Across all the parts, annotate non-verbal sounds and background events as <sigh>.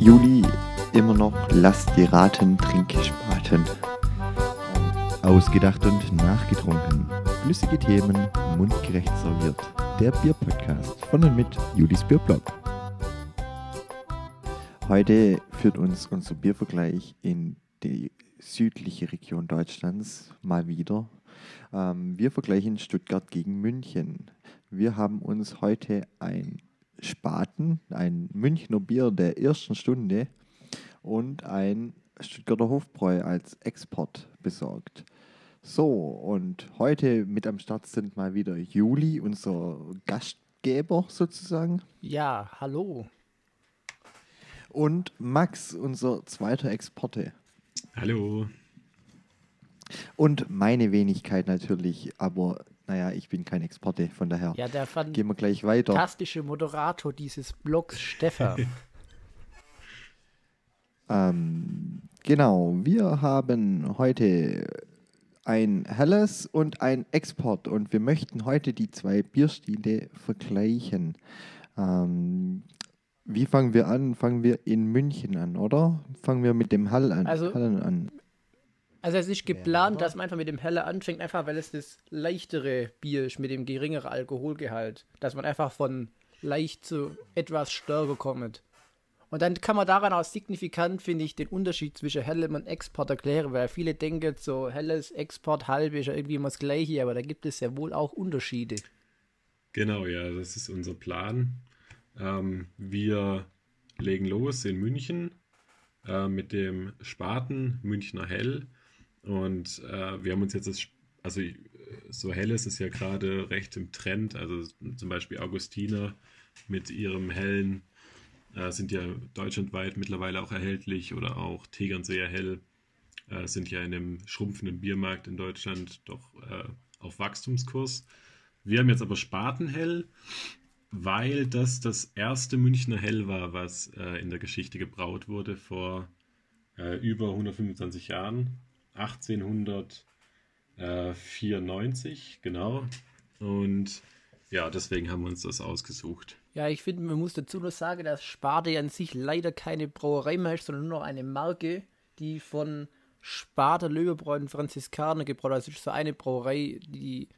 Juli immer noch lasst die Raten Trinkspaten. Ausgedacht und nachgetrunken. Flüssige Themen mundgerecht serviert. Der Bierpodcast von und mit Julis Bierblog. Heute führt uns unser Biervergleich in die südliche Region Deutschlands mal wieder. Ähm, wir vergleichen Stuttgart gegen München. Wir haben uns heute ein Spaten, ein Münchner Bier der ersten Stunde und ein Stuttgarter Hofbräu als Export besorgt. So, und heute mit am Start sind mal wieder Juli, unser Gastgeber sozusagen. Ja, hallo. Und Max, unser zweiter Exporte. Hallo. Und meine Wenigkeit natürlich, aber naja, ich bin kein Exporte, von daher Ja, der gehen wir gleich weiter. fantastische Moderator dieses Blogs, Stefan. <laughs> Ähm, genau, wir haben heute ein helles und ein Export und wir möchten heute die zwei Bierstile vergleichen. Ähm, wie fangen wir an? Fangen wir in München an, oder? Fangen wir mit dem Hall an. Also- Hallen an. Also es ist geplant, dass man einfach mit dem Helle anfängt, einfach weil es das leichtere Bier ist mit dem geringeren Alkoholgehalt. Dass man einfach von leicht zu etwas stärker kommt. Und dann kann man daran auch signifikant, finde ich, den Unterschied zwischen hellem und Export erklären, weil viele denken, so helles Export, halb ist ja irgendwie immer das Gleiche, aber da gibt es ja wohl auch Unterschiede. Genau, ja, das ist unser Plan. Ähm, wir legen los in München äh, mit dem Spaten Münchner Hell. Und äh, wir haben uns jetzt das, also äh, so helles ist ja gerade recht im Trend. Also zum Beispiel Augustiner mit ihrem hellen äh, sind ja deutschlandweit mittlerweile auch erhältlich oder auch Tegernseer Hell äh, sind ja in dem schrumpfenden Biermarkt in Deutschland doch äh, auf Wachstumskurs. Wir haben jetzt aber Spatenhell, weil das das erste Münchner Hell war, was äh, in der Geschichte gebraut wurde vor über 125 Jahren. 1894, genau. Und ja, deswegen haben wir uns das ausgesucht. Ja, ich finde, man muss dazu noch sagen, dass Sparte an sich leider keine Brauerei mehr ist, sondern nur noch eine Marke, die von Sparta Löwebräu und Franziskaner gebraut Also es ist so eine Brauerei, die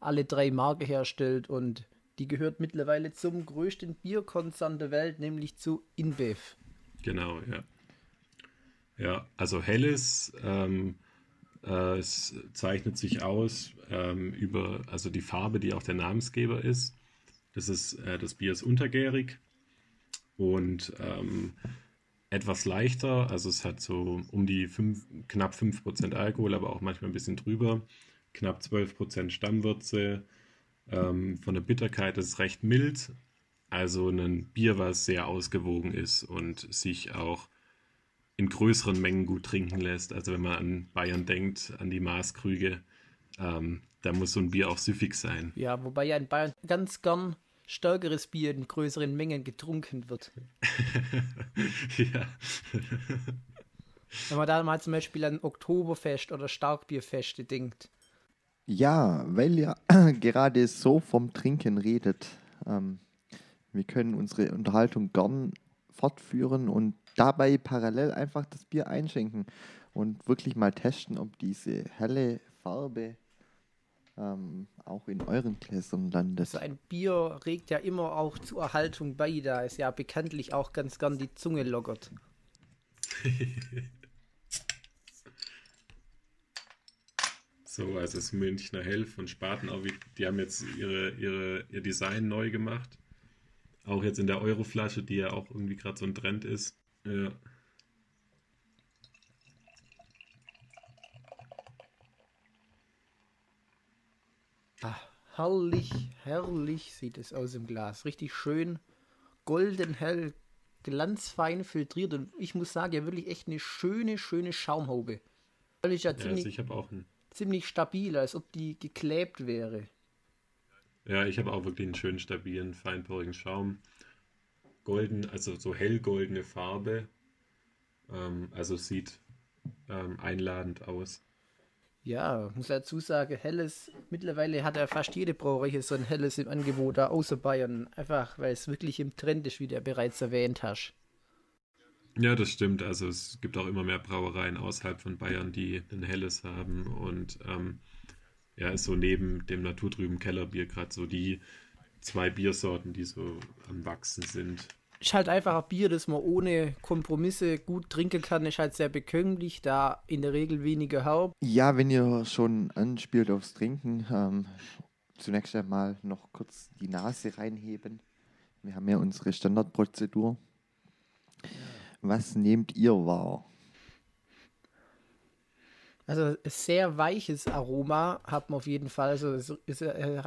alle drei Marken herstellt und die gehört mittlerweile zum größten Bierkonzern der Welt, nämlich zu InBev. Genau, ja. Ja, also helles, ähm, äh, es zeichnet sich aus ähm, über, also die Farbe, die auch der Namensgeber ist. Das ist, äh, das Bier ist untergärig und ähm, etwas leichter, also es hat so um die fünf, knapp 5% Alkohol, aber auch manchmal ein bisschen drüber. Knapp 12% Stammwürze. Ähm, von der Bitterkeit ist es recht mild. Also ein Bier, was sehr ausgewogen ist und sich auch in größeren Mengen gut trinken lässt. Also wenn man an Bayern denkt, an die Maßkrüge, ähm, da muss so ein Bier auch süffig sein. Ja, wobei ja in Bayern ganz gern stärkeres Bier in größeren Mengen getrunken wird. <laughs> ja. Wenn man da mal zum Beispiel an Oktoberfest oder Starkbierfeste denkt. Ja, weil ihr <clears throat> gerade so vom Trinken redet. Ähm, wir können unsere Unterhaltung gern fortführen und dabei parallel einfach das Bier einschenken und wirklich mal testen, ob diese helle Farbe ähm, auch in euren Gläsern landet. So ein Bier regt ja immer auch zur Erhaltung bei, da es ja bekanntlich auch ganz gern die Zunge lockert. <laughs> So, also das Münchner Hell von Spaten, auch wie, die haben jetzt ihre, ihre, ihr Design neu gemacht. Auch jetzt in der Euroflasche, die ja auch irgendwie gerade so ein Trend ist. Ja. Ah, herrlich, herrlich sieht es aus im Glas. Richtig schön, golden hell, glanzfein filtriert und ich muss sagen, ja wirklich echt eine schöne, schöne Schaumhaube. Ich ja, Ja, also ziemlich, ich habe auch einen, ziemlich stabil, als ob die geklebt wäre. ja, ich habe auch wirklich einen schönen, stabilen, feinporigen Schaum. Golden, also so hellgoldene Farbe. Ähm, also sieht ähm, einladend aus. Ja, muss dazu sagen, helles, mittlerweile hat ja fast jede Brauerei hier so ein helles im Angebot, da außer Bayern. Einfach, weil es wirklich im Trend ist, wie du ja bereits erwähnt hast. Ja, das stimmt. Also es gibt auch immer mehr Brauereien außerhalb von Bayern, die ein helles haben. Und ähm, ja, ist so neben dem naturtrüben Kellerbier gerade so die zwei Biersorten, die so am Wachsen sind. Ist halt einfach ein Bier, das man ohne Kompromisse gut trinken kann, ist halt sehr bekömmlich, da in der Regel weniger Haupt. Ja, wenn ihr schon anspielt aufs Trinken, ähm, zunächst einmal noch kurz die Nase reinheben. Wir haben ja unsere Standardprozedur. Was nehmt ihr wahr? Also sehr weiches Aroma hat man auf jeden Fall. Also es ist, äh,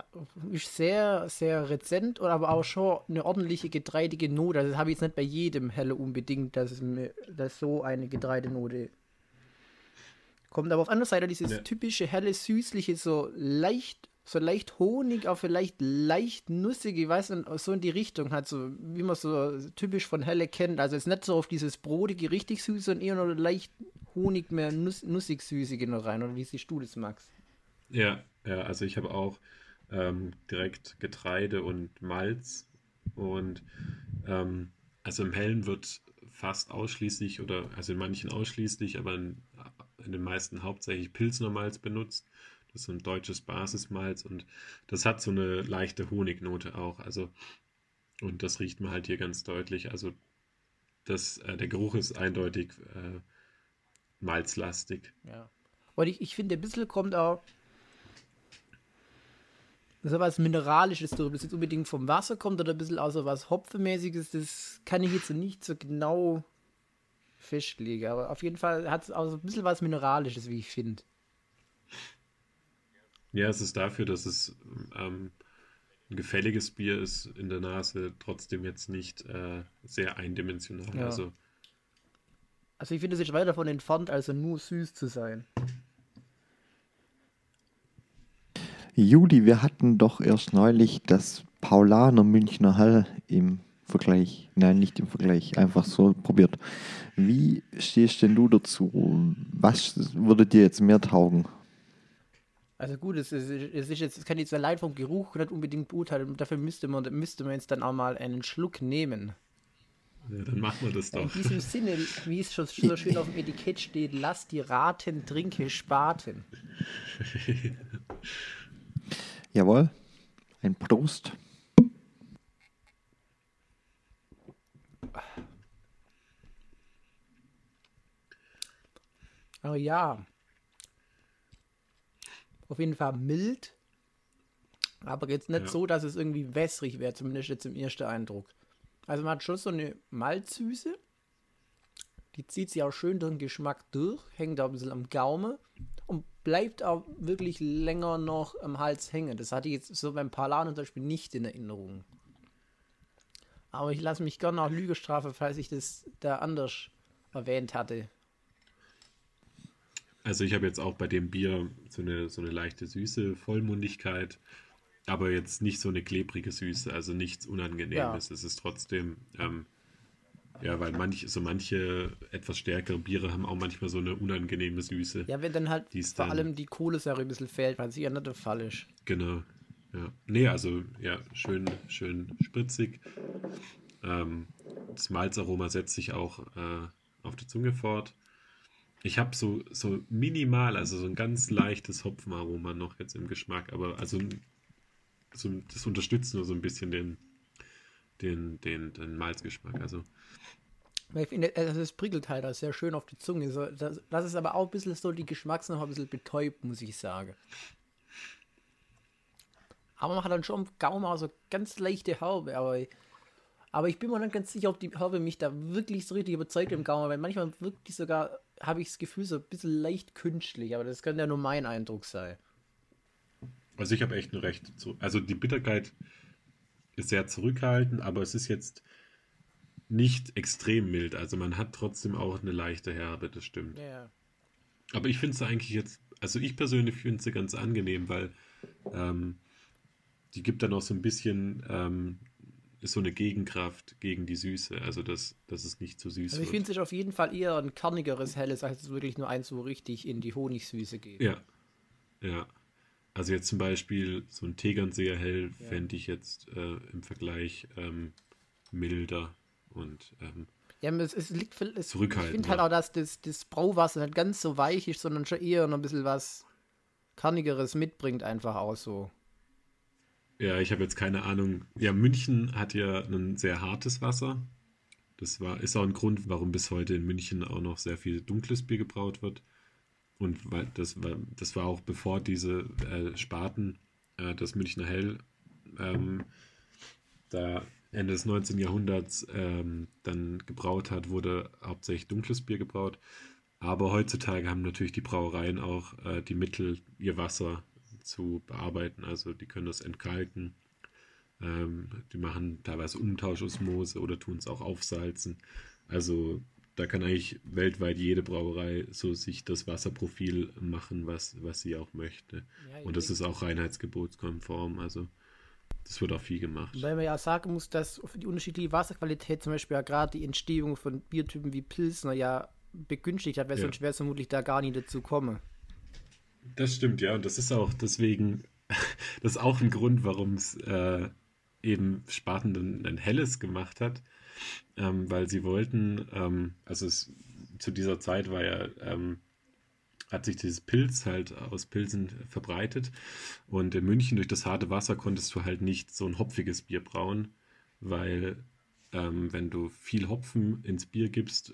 ist sehr, sehr rezent, aber auch schon eine ordentliche getreidige Note. Also das habe ich jetzt nicht bei jedem Helle unbedingt, dass es mir dass so eine Getreidenote kommt. Aber auf anderer Seite dieses ja. typische helle, süßliche, so leicht so leicht Honig, auch vielleicht leicht nussig, ich weiß nicht, so in die Richtung hat, so wie man so typisch von Helle kennt. Also jetzt nicht so auf dieses brodige, richtig süß, sondern eher noch leicht Honig, mehr nuss, nussig süßige noch rein. Oder wie siehst du das, Max? Ja, ja, also ich habe auch ähm, direkt Getreide und Malz und ähm, also im Hellen wird fast ausschließlich oder also in manchen ausschließlich, aber in, in den meisten hauptsächlich Pilsner Malz benutzt. Das ist ein deutsches Basismalz und das hat so eine leichte Honignote auch. Also, und das riecht man halt hier ganz deutlich. Also, das, äh, der Geruch ist eindeutig äh, malzlastig. Ja. Und ich, ich finde, ein bisschen kommt auch so was Mineralisches drüber. Das jetzt unbedingt vom Wasser kommt oder ein bisschen auch so was Hopfenmäßiges, das kann ich jetzt nicht so genau festlegen. Aber auf jeden Fall hat es auch so ein bisschen was Mineralisches, wie ich finde. Ja, es ist dafür, dass es ähm, ein gefälliges Bier ist in der Nase, trotzdem jetzt nicht äh, sehr eindimensional. Ja. Also, also ich finde, es ist weit davon entfernt, also nur süß zu sein. Juli, wir hatten doch erst neulich das Paulaner Münchner Hall im Vergleich, nein, nicht im Vergleich, einfach so probiert. Wie stehst denn du dazu? Was würde dir jetzt mehr taugen? Also gut, es ist, es ist jetzt, es kann jetzt allein vom Geruch nicht unbedingt beurteilen. Dafür müsste man, müsste man jetzt dann auch mal einen Schluck nehmen. Ja, dann machen wir das doch. In diesem Sinne, wie es schon so schön auf dem Etikett steht, lass die Raten, trinke Spaten. <laughs> Jawohl, ein Prost. Oh ja, auf jeden Fall mild, aber jetzt nicht ja. so, dass es irgendwie wässrig wäre, zumindest jetzt im ersten Eindruck. Also man hat schon so eine Malzsüße, die zieht sich auch schön durch den Geschmack durch, hängt auch ein bisschen am Gaume und bleibt auch wirklich länger noch am Hals hängen. Das hatte ich jetzt so beim Palan zum Beispiel nicht in Erinnerung. Aber ich lasse mich gerne auch Lüge strafen, falls ich das da anders erwähnt hatte. Also ich habe jetzt auch bei dem Bier so eine, so eine leichte Süße, Vollmundigkeit, aber jetzt nicht so eine klebrige Süße, also nichts Unangenehmes. Ja. Es ist trotzdem, ähm, ja, weil manch, so manche etwas stärkere Biere haben auch manchmal so eine unangenehme Süße. Ja, wenn dann halt vor dann, allem die Kohlensäure ein bisschen fehlt, weil sie ja nicht der Fall ist. Genau. Ja. Nee, also ja, schön, schön spritzig. Ähm, das Malzaroma setzt sich auch äh, auf die Zunge fort. Ich habe so, so minimal, also so ein ganz leichtes Hopfenaroma noch jetzt im Geschmack, aber also so, das unterstützt nur so ein bisschen den, den, den, den Malzgeschmack. Also. Ich finde, also es prickelt halt auch sehr schön auf die Zunge. So, das, das ist aber auch ein bisschen so die Geschmacks noch ein bisschen betäubt, muss ich sagen. Aber man hat dann schon im Gaumen auch so ganz leichte Haube, aber aber ich bin mir nicht ganz sicher, ob die Haube mich da wirklich so richtig überzeugt im Gaumen, weil manchmal wirkt die sogar, habe ich das Gefühl, so ein bisschen leicht künstlich, aber das könnte ja nur mein Eindruck sein. Also ich habe echt nur recht. Zu, also die Bitterkeit ist sehr zurückhaltend, aber es ist jetzt nicht extrem mild. Also man hat trotzdem auch eine leichte Herbe, das stimmt. Ja. Aber ich finde es eigentlich jetzt, also ich persönlich finde sie ganz angenehm, weil ähm, die gibt dann auch so ein bisschen ähm, ist so eine Gegenkraft gegen die Süße, also dass, dass es nicht zu süß also ich finde es auf jeden Fall eher ein kernigeres Helles, als es wirklich nur eins, wo richtig in die Honigsüße geht. Ja, ja. Also jetzt zum Beispiel so ein Tegernseer Hell ja. fände ich jetzt äh, im Vergleich ähm, milder und ähm, Ja, es, es liegt es, Ich finde halt auch, dass das, das Brauwasser nicht ganz so weich ist, sondern schon eher noch ein bisschen was Kernigeres mitbringt, einfach auch so. Ja, ich habe jetzt keine Ahnung. Ja, München hat ja ein sehr hartes Wasser. Das war, ist auch ein Grund, warum bis heute in München auch noch sehr viel dunkles Bier gebraut wird. Und das war, das war auch bevor diese äh, Spaten, äh, das Münchner Hell, ähm, da Ende des 19. Jahrhunderts ähm, dann gebraut hat, wurde hauptsächlich dunkles Bier gebraut. Aber heutzutage haben natürlich die Brauereien auch äh, die Mittel, ihr Wasser zu bearbeiten. Also die können das entkalken. Ähm, die machen teilweise Umtauschosmose oder tun es auch aufsalzen. Also da kann eigentlich weltweit jede Brauerei so sich das Wasserprofil machen, was, was sie auch möchte. Ja, Und das ist auch reinheitsgebotskonform. Also das wird auch viel gemacht. Weil man ja sagen muss, dass für die unterschiedliche Wasserqualität zum Beispiel ja gerade die Entstehung von Biertypen wie Pilsner ja begünstigt hat, weil Ja. sonst wäre es vermutlich da gar nicht dazu kommen. Das stimmt, ja. Und das ist auch deswegen, <laughs> das ist auch ein Grund, warum es äh, eben Spaten ein, ein helles gemacht hat. Ähm, weil sie wollten, ähm, also es, zu dieser Zeit war ja, ähm, hat sich dieses Pilz halt aus Pilsen verbreitet. Und in München durch das harte Wasser konntest du halt nicht so ein hopfiges Bier brauen, weil ähm, wenn du viel Hopfen ins Bier gibst,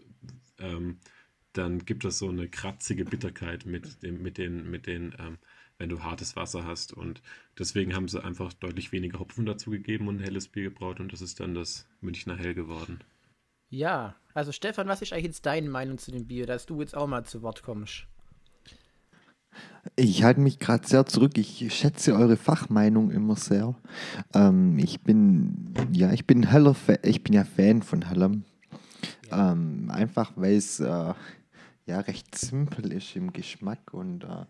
ähm, dann gibt es so eine kratzige Bitterkeit mit dem, mit den, mit den, ähm, wenn du hartes Wasser hast. Und deswegen haben sie einfach deutlich weniger Hopfen dazu gegeben und ein helles Bier gebraut und das ist dann das Münchner Hell geworden. Ja, also Stefan, was ist eigentlich jetzt deine Meinung zu dem Bier, dass du jetzt auch mal zu Wort kommst? Ich halte mich gerade sehr zurück. Ich schätze eure Fachmeinung immer sehr. Ähm, ich bin, ja, ich bin heller, Fa- ich bin ja Fan von Hellem. Ähm, einfach weil es äh, ja recht simpel ist im Geschmack und äh,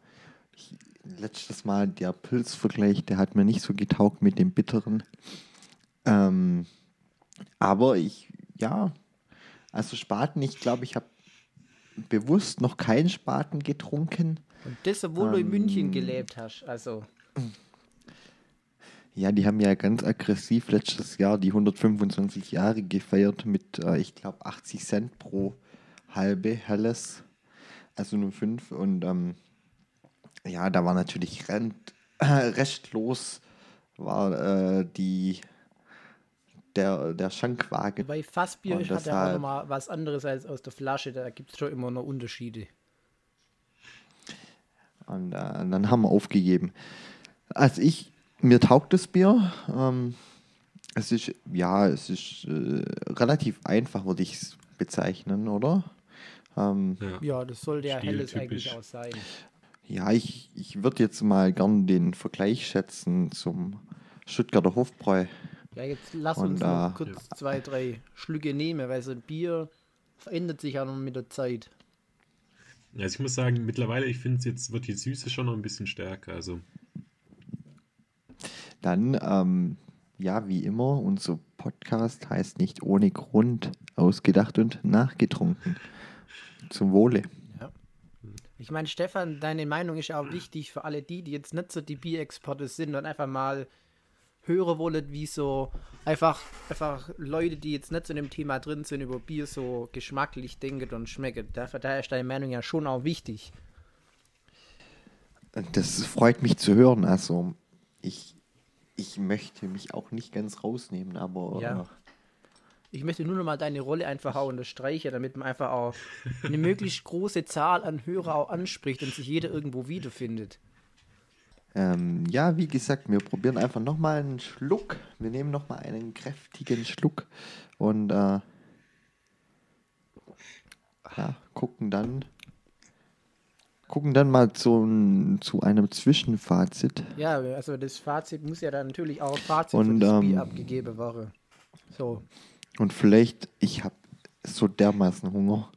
ich, letztes Mal der Pilzvergleich, der hat mir nicht so getaugt mit dem bitteren. Ähm, aber ich, ja, also Spaten, ich glaube, ich habe bewusst noch keinen Spaten getrunken. Und das, obwohl du in Ähm. München gelebt hast. Also, Ja, die haben ja ganz aggressiv letztes Jahr die 125 Jahre gefeiert mit, äh, ich glaube, 80 Cent pro halbe Helles, also nur fünf. Und ähm, ja, da war natürlich rent, äh, <laughs> restlos war äh, die, der, der Schankwagen. bei Fassbier Und hat ja auch deshalb- nochmal was anderes als aus der Flasche. Da gibt es schon immer noch Unterschiede. Und äh, dann haben wir aufgegeben. Also ich, mir taugt das Bier. Ähm, es ist, ja, es ist äh, relativ einfach, würde ich es bezeichnen, oder? Ähm, Ja. Ja, das sollte ja helles eigentlich auch sein. Ja, ich, ich würde jetzt mal gern den Vergleich schätzen zum Stuttgarter Hofbräu. Ja, jetzt lass Und uns da- noch kurz zwei, drei Schlücke nehmen, weil so ein Bier verändert sich ja noch mit der Zeit. Also ich muss sagen, mittlerweile, ich finde, jetzt wird die Süße schon noch ein bisschen stärker. Also Dann, ähm, ja, wie immer, unser Podcast heißt nicht ohne Grund ausgedacht und nachgetrunken. Zum Wohle. Ich meine, Stefan, deine Meinung ist ja auch wichtig für alle die, die jetzt nicht so die Bierexporte sind und einfach mal hören wollen, wie so einfach, einfach Leute, die jetzt nicht so in dem Thema drin sind, über Bier so geschmacklich denken und schmecken. Dafür, daher ist deine Meinung ja schon auch wichtig. Das freut mich zu hören. Also, ich, ich möchte mich auch nicht ganz rausnehmen, aber Ja. Ich möchte nur noch mal deine Rolle einfach auch unterstreichen, damit man einfach auch eine möglichst große Zahl an Hörer auch anspricht und sich jeder irgendwo wiederfindet. ähm, ja, wie gesagt, wir probieren einfach nochmal einen Schluck. Wir nehmen nochmal einen kräftigen Schluck und äh, ja, gucken dann gucken dann mal zu, zu einem Zwischenfazit. Ja, also das Fazit muss ja dann natürlich auch Fazit Und, für das ähm, Bier abgegeben werden. So, Und vielleicht, ich habe so dermaßen Hunger.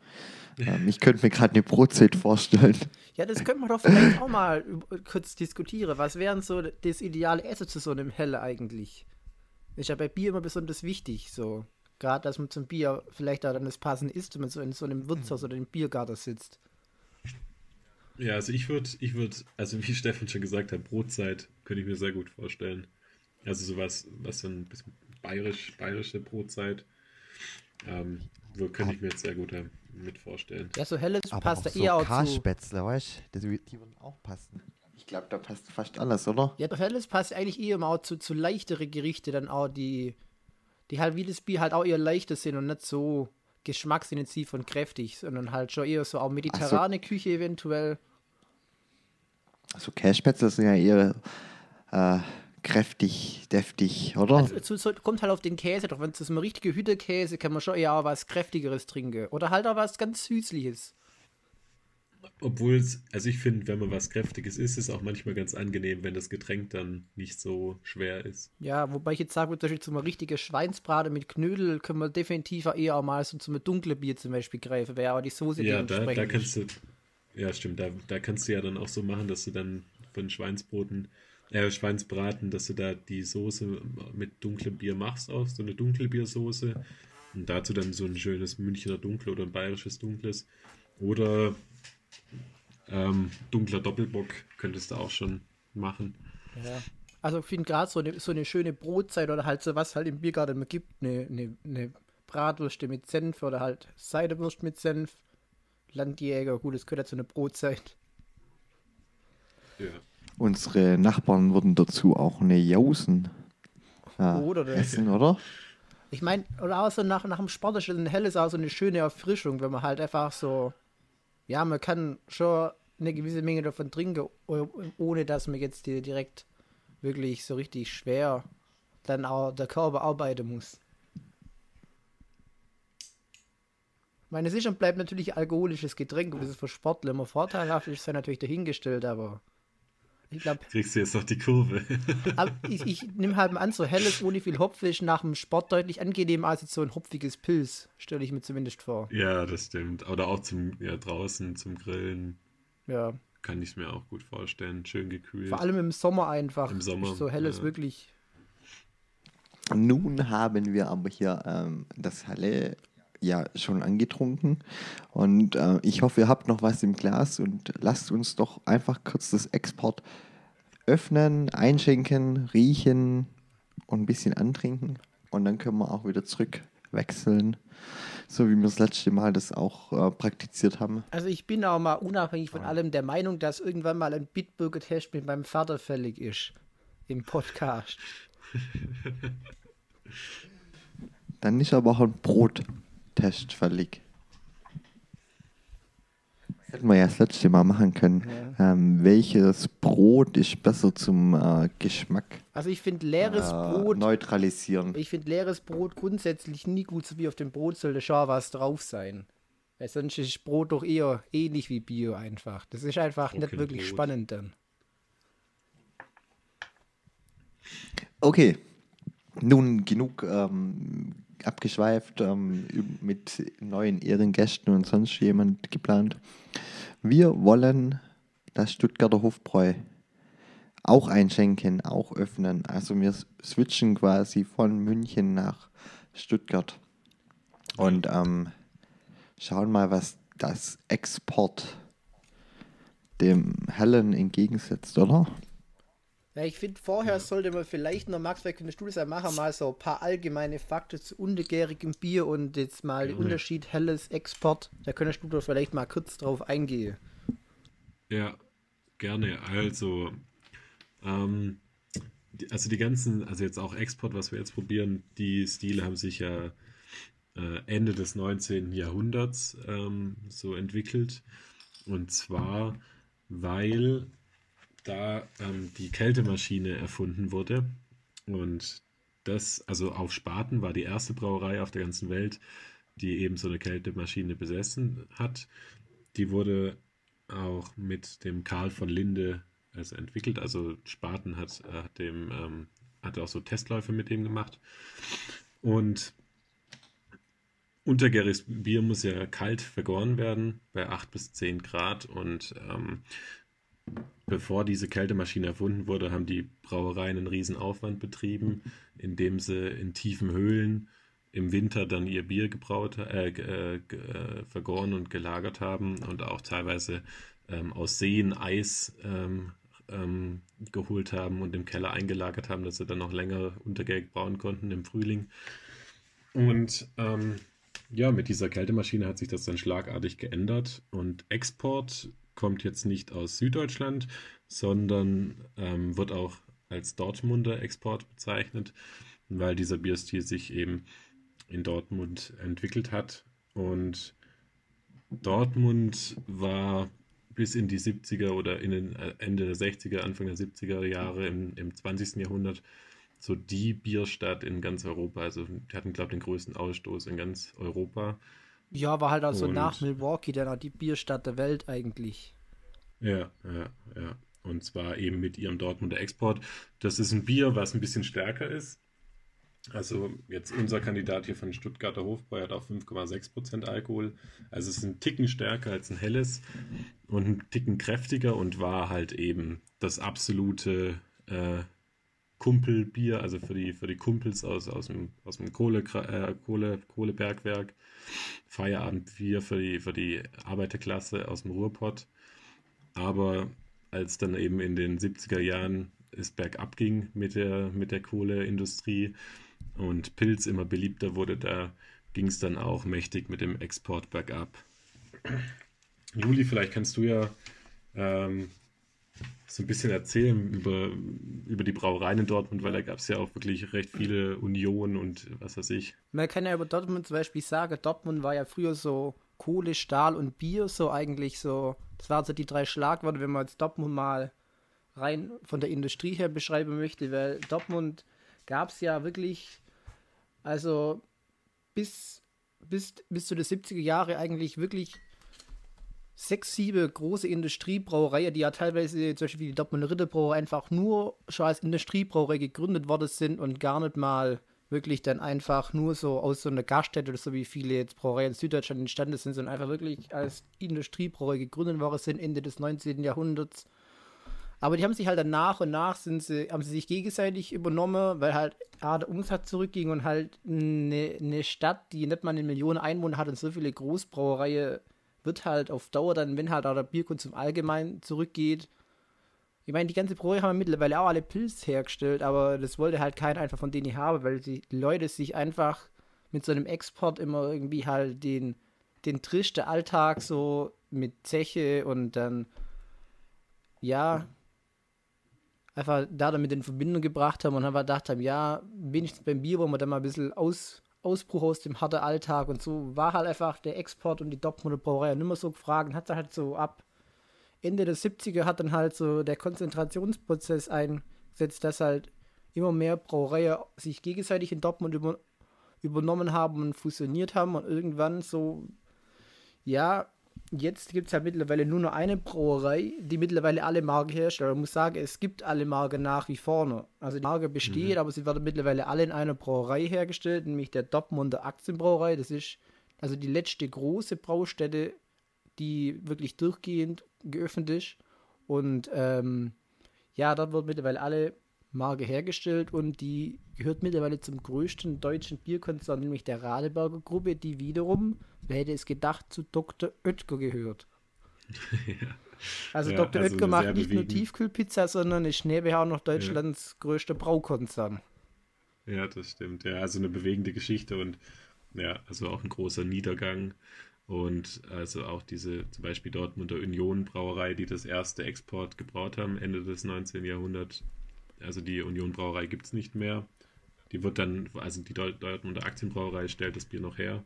Ähm, ich könnte mir gerade eine Brotzeit vorstellen. Ja, das könnte man doch vielleicht auch mal über- kurz diskutieren. Was wären so das ideale Essen zu so einem Helle eigentlich? Ist ja bei Bier immer besonders wichtig, so. Gerade, dass man zum Bier vielleicht auch dann das Passende isst, wenn man so in so einem Wirtshaus oder im Biergarten sitzt. Ja, also ich würde, ich würde, also wie <laughs> Stefan schon gesagt hat, Brotzeit könnte ich mir sehr gut vorstellen. Also sowas, was so ein bisschen bayerisch, bayerische Brotzeit. Ähm, So könnte ich mir jetzt sehr gut äh, mit vorstellen. Ja, so helles Aber passt auch da so eher auch zu. Karspätzle, weißt du, die würden auch passen. Ich glaube, da passt fast alles, oder? Ja, helles passt eigentlich eher mal auch zu, zu leichtere Gerichte, dann auch die, die halt wie das Bier halt auch eher leichter sind und nicht so geschmacksintensiv und kräftig, sondern halt schon eher so auch mediterrane Küche eventuell. So Kässpätzle sind ja eher äh, kräftig, deftig, oder? Also, so, kommt halt auf den Käse drauf. Wenn es so ein richtiger Hütterkäse, kann man schon eher auch was kräftigeres trinken. Oder halt auch was ganz Süßliches. Obwohl es, also ich finde, wenn man was Kräftiges isst, ist es auch manchmal ganz angenehm, wenn das Getränk dann nicht so schwer ist. Ja, wobei ich jetzt sage, zum Beispiel zu einem richtigen Schweinsbraten mit Knödel können wir definitiv auch eher auch mal so zum dunklen Bier zum Beispiel greifen, wäre aber die Soße Ja, da, da kannst du, ja stimmt, da, da kannst du ja dann auch so machen, dass du dann von Schweinsbroten, äh, Schweinsbraten, dass du da die Soße mit dunklem Bier machst auch, so eine Dunkelbiersoße und dazu dann so ein schönes Münchner Dunkel oder ein bayerisches Dunkles oder ähm, dunkler Doppelbock könntest du auch schon machen. Ja. Also ich finde gerade so eine, so eine schöne Brotzeit oder halt so was halt im Biergarten immer gibt, eine, eine, eine Bratwürste mit Senf oder halt Seidewurst mit Senf. Landjäger, gut, das gehört ja zu einer Brotzeit. Ja. Unsere Nachbarn würden dazu auch eine Jausen äh, Oder das. essen, oder? Ich meine, oder auch so nach, nach dem Sport ist ein helles auch so eine schöne Erfrischung, wenn man halt einfach so, ja, man kann schon eine gewisse Menge davon trinken, ohne dass man jetzt die direkt wirklich so richtig schwer dann auch der Körper arbeiten muss. Ich meine, es ist und bleibt natürlich alkoholisches Getränk, ob das für Sportler immer vorteilhaft ist, sei natürlich dahingestellt, aber ich glaube, Kriegst du jetzt noch die Kurve? <laughs> aber ich, ich nehme halt mal an, so helles ohne viel Hopfen ist nach dem Sport deutlich angenehmer als jetzt so ein hopfiges Pilz, stelle ich mir zumindest vor. ja, das stimmt. Oder auch zum, ja, draußen zum Grillen Ja, kann ich mir auch gut vorstellen. Schön gekühlt. vor allem im Sommer einfach. Im Sommer, so helles ja. wirklich. Nun haben wir aber hier ähm, das Halle ja schon angetrunken und äh, ich hoffe, ihr habt noch was im Glas und lasst uns doch einfach kurz das Export öffnen, einschenken, riechen und ein bisschen antrinken und dann können wir auch wieder zurück wechseln, so wie wir das letzte Mal das auch äh, praktiziert haben. Also ich bin auch mal unabhängig von allem der Meinung, dass irgendwann mal ein Bitburger Test mit meinem Vater fällig ist. Im Podcast. Dann ist aber auch ein Brottest fällig. Das hätten wir ja das letzte Mal machen können. Ähm, welches Brot ist besser zum äh, Geschmack Also ich finde leeres äh, Brot. neutralisieren? Ich finde leeres Brot grundsätzlich nie gut, so wie auf dem Brot sollte schon was drauf sein. Weil sonst ist Brot doch eher ähnlich wie Bio einfach. Das ist einfach nicht Okay, wirklich Brot. spannend dann. Okay, nun genug ähm, abgeschweift ähm, mit neuen Ehrengästen und sonst jemand geplant. Wir wollen das Stuttgarter Hofbräu auch einschenken, auch öffnen. Also wir switchen quasi von München nach Stuttgart und ähm, schauen mal, was das Export dem Hellen entgegensetzt, oder? Ja, ich finde, vorher sollte man vielleicht noch, Max, vielleicht könntest du das ja machen, mal so ein paar allgemeine Fakten zu untergärigem Bier und jetzt mal den Gerne. Unterschied helles Export. Da könntest du doch vielleicht mal kurz drauf eingehen. Ja, gerne. Also, ähm, die, also die ganzen, also jetzt auch Export, was wir jetzt probieren, die Stile haben sich ja äh, Ende des 19. Jahrhunderts ähm, so entwickelt. Und zwar, weil da ähm, die Kältemaschine erfunden wurde. Und das, also auf Spaten war die erste Brauerei auf der ganzen Welt, die eben so eine Kältemaschine besessen hat. Die wurde auch mit dem Karl von Linde also entwickelt. Also Spaten hat, äh, hat dem, ähm, hat auch so Testläufe mit dem gemacht. Und untergäriges Bier muss ja kalt vergoren werden bei 8 bis 10 Grad und ähm, bevor diese Kältemaschine erfunden wurde, haben die Brauereien einen riesen Aufwand betrieben, indem sie in tiefen Höhlen im Winter dann ihr Bier gebraut, äh, äh, äh, vergoren und gelagert haben und auch teilweise ähm, aus Seen Eis ähm, ähm, geholt haben und im Keller eingelagert haben, dass sie dann noch länger untergärig brauen konnten im Frühling. Und ähm, ja, mit dieser Kältemaschine hat sich das dann schlagartig geändert und Export kommt jetzt nicht aus Süddeutschland, sondern ähm, wird auch als Dortmunder Export bezeichnet, weil dieser Bierstil sich eben in Dortmund entwickelt hat. Und Dortmund war bis in die 70er oder in den äh, Ende der 60er, Anfang der 70er Jahre im, im 20. Jahrhundert so die Bierstadt in ganz Europa. Also die hatten, glaube ich, den größten Ausstoß in ganz Europa. Ja, war halt also Und, nach Milwaukee dann auch die Bierstadt der Welt eigentlich. Ja, ja, ja. Und zwar eben mit ihrem Dortmunder Export. Das ist ein Bier, was ein bisschen stärker ist. Also jetzt unser Kandidat hier von Stuttgarter Hofbräu hat auch 5,6% Alkohol. Also es ist ein Ticken stärker als ein helles und ein Ticken kräftiger und war halt eben das absolute äh, Kumpelbier, also für die, für die Kumpels aus, aus dem, aus dem Kohle, äh, Kohle, Kohlebergwerk. Feierabendbier für die, für die Arbeiterklasse aus dem Ruhrpott. Aber als dann eben in den 70er Jahren es bergab ging mit der, mit der Kohleindustrie und Pilz immer beliebter wurde, da ging es dann auch mächtig mit dem Export bergab. Juli, vielleicht kannst du ja ähm, so ein bisschen erzählen über, über die Brauereien in Dortmund, weil da gab es ja auch wirklich recht viele Unionen und was weiß ich. Man kann ja über Dortmund zum Beispiel sagen, Dortmund war ja früher so Kohle, Stahl und Bier, so eigentlich so, das waren so die drei Schlagworte, wenn man jetzt Dortmund mal rein von der Industrie her beschreiben möchte, weil Dortmund gab es ja wirklich, also bis, bis, bis zu den 70er Jahre eigentlich wirklich sechs, sieben große Industriebrauereien, die ja teilweise, zum Beispiel die Dortmunder Ritterbrauerei, einfach nur schon als Industriebrauerei gegründet worden sind und gar nicht mal wirklich dann einfach nur so aus so einer Gaststätte oder so wie viele jetzt Brauereien in Süddeutschland entstanden sind, sondern einfach wirklich als Industriebrauerei gegründet worden sind Ende des 19. Jahrhunderts. Aber die haben sich halt dann nach und nach sind sie, haben sie sich gegenseitig übernommen, weil halt A, der Umsatz zurückging und halt eine, eine Stadt, die nicht mal eine Million Einwohner hat und so viele Großbrauereien wird halt auf Dauer dann, wenn halt auch der Bierkonsum allgemein zurückgeht, ich meine, die ganze Brauerei haben mittlerweile auch alle Pilz hergestellt, aber das wollte halt keiner einfach von denen haben, weil die Leute sich einfach mit so einem Export immer irgendwie halt den, den Trisch der Alltag so mit Zeche und dann, ja, einfach da damit in Verbindung gebracht haben und einfach gedacht haben, ja, wenigstens beim Bier wollen wir dann mal ein bisschen aus, Ausbruch aus dem harten Alltag und so war halt einfach der Export und die Dortmunder Brauerei nicht mehr so gefragt und hat halt so ab Ende der 70er hat dann halt so der Konzentrationsprozess eingesetzt, dass halt immer mehr Brauereien sich gegenseitig in Dortmund über, übernommen haben und fusioniert haben und irgendwann so, ja, jetzt gibt es ja mittlerweile nur noch eine Brauerei, die mittlerweile alle Marken herstellt. Man muss sagen, es gibt alle Marken nach wie vor noch. Also die Marke besteht, mhm. aber sie werden mittlerweile alle in einer Brauerei hergestellt, nämlich der Dortmunder Aktienbrauerei. Das ist also die letzte große Braustätte, die wirklich durchgehend geöffnet ist. Und ähm, ja, dort wird mittlerweile alle Marke hergestellt und die gehört mittlerweile zum größten deutschen Bierkonzern, nämlich der Radeberger Gruppe, die wiederum, wer hätte es gedacht, zu Dr. Oetker gehört. <laughs> ja. Also ja, Dr. Also Oetker macht nicht nur Tiefkühlpizza, sondern ist nebenher auch noch Deutschlands ja. größter Braukonzern. Ja, das stimmt. Ja, also eine bewegende Geschichte und ja, also auch ein großer Niedergang. Und also auch diese zum Beispiel Dortmunder Union Brauerei, die das erste Export gebraut haben, Ende des 19. Jahrhunderts, also die Union Brauerei gibt es nicht mehr. Die wird dann, also die Dortmunder Aktienbrauerei stellt das Bier noch her.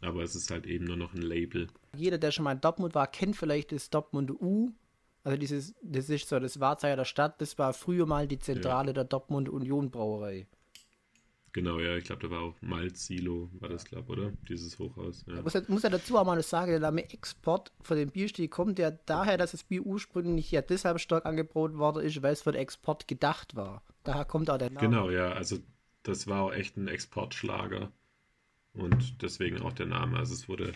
Aber es ist halt eben nur noch ein Label. Jeder, der schon mal in Dortmund war, kennt vielleicht das Dortmunder U. Also dieses, das ist so das Wahrzeichen der Stadt. Das war früher mal die Zentrale ja. der Dortmunder Union Brauerei. Genau, ja, ich glaube, da war auch Malz-Silo, war das, glaube oder? Dieses Hochhaus. Ja. Muss, muss ja dazu auch mal sagen, der Name Export von dem Bierstil kommt ja daher, dass das Bier ursprünglich ja deshalb stark angeboten worden ist, weil es für den Export gedacht war. Daher kommt auch der Name. Genau, ja, also das war auch echt ein Exportschlager und deswegen auch der Name. Also es wurde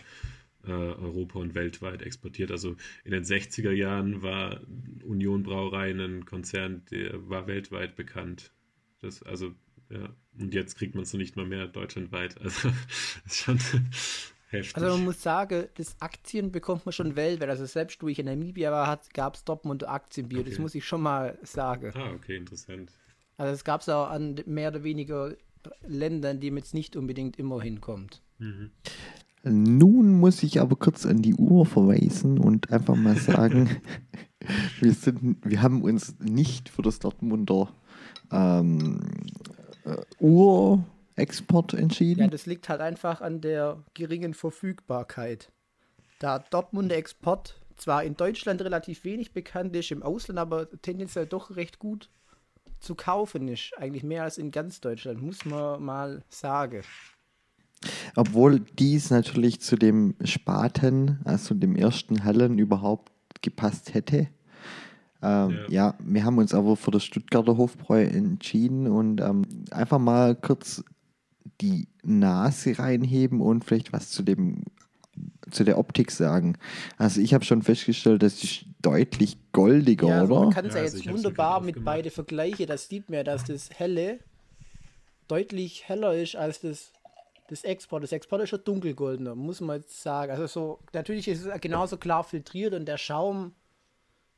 äh, Europa und weltweit exportiert. Also in den 60er Jahren war Union Brauerei ein Konzern, der war weltweit bekannt. Das, also ja. Und jetzt kriegt man es nicht mal mehr deutschlandweit. Also <laughs> ist schon <laughs> heftig. Also man muss sagen, das Aktien bekommt man schon weltweit. Also selbst wo ich in Namibia war, gab es Dortmund Aktienbier. Okay. Das muss ich schon mal sagen. Ah, okay, interessant. Also es gab es auch an mehr oder weniger Ländern, die man jetzt nicht unbedingt immer hinkommt. Mhm. Nun muss ich aber kurz an die Uhr verweisen und einfach mal <laughs> sagen, wir, sind, wir haben uns nicht für das Dortmunder ähm, äh, Urexport entschieden. Ja, das liegt halt einfach an der geringen Verfügbarkeit. Da Dortmunder Export zwar in Deutschland relativ wenig bekannt ist, im Ausland aber tendenziell doch recht gut zu kaufen ist. Eigentlich mehr als in ganz Deutschland, muss man mal sagen. Obwohl dies natürlich zu dem Spaten, also dem ersten Hallen überhaupt gepasst hätte. Ähm, ja. ja. wir haben uns aber für das Stuttgarter Hofbräu entschieden und ähm, einfach mal kurz die Nase reinheben und vielleicht was zu dem zu der Optik sagen. Also ich habe schon festgestellt, das ist deutlich goldiger, ja, oder? Man kann es ja, ja, jetzt also wunderbar mit beide vergleichen. Das sieht man, dass das helle deutlich heller ist als das das Export. Das Export ist schon dunkelgoldener, muss man jetzt sagen. Also so, natürlich ist es genauso klar filtriert und der Schaum,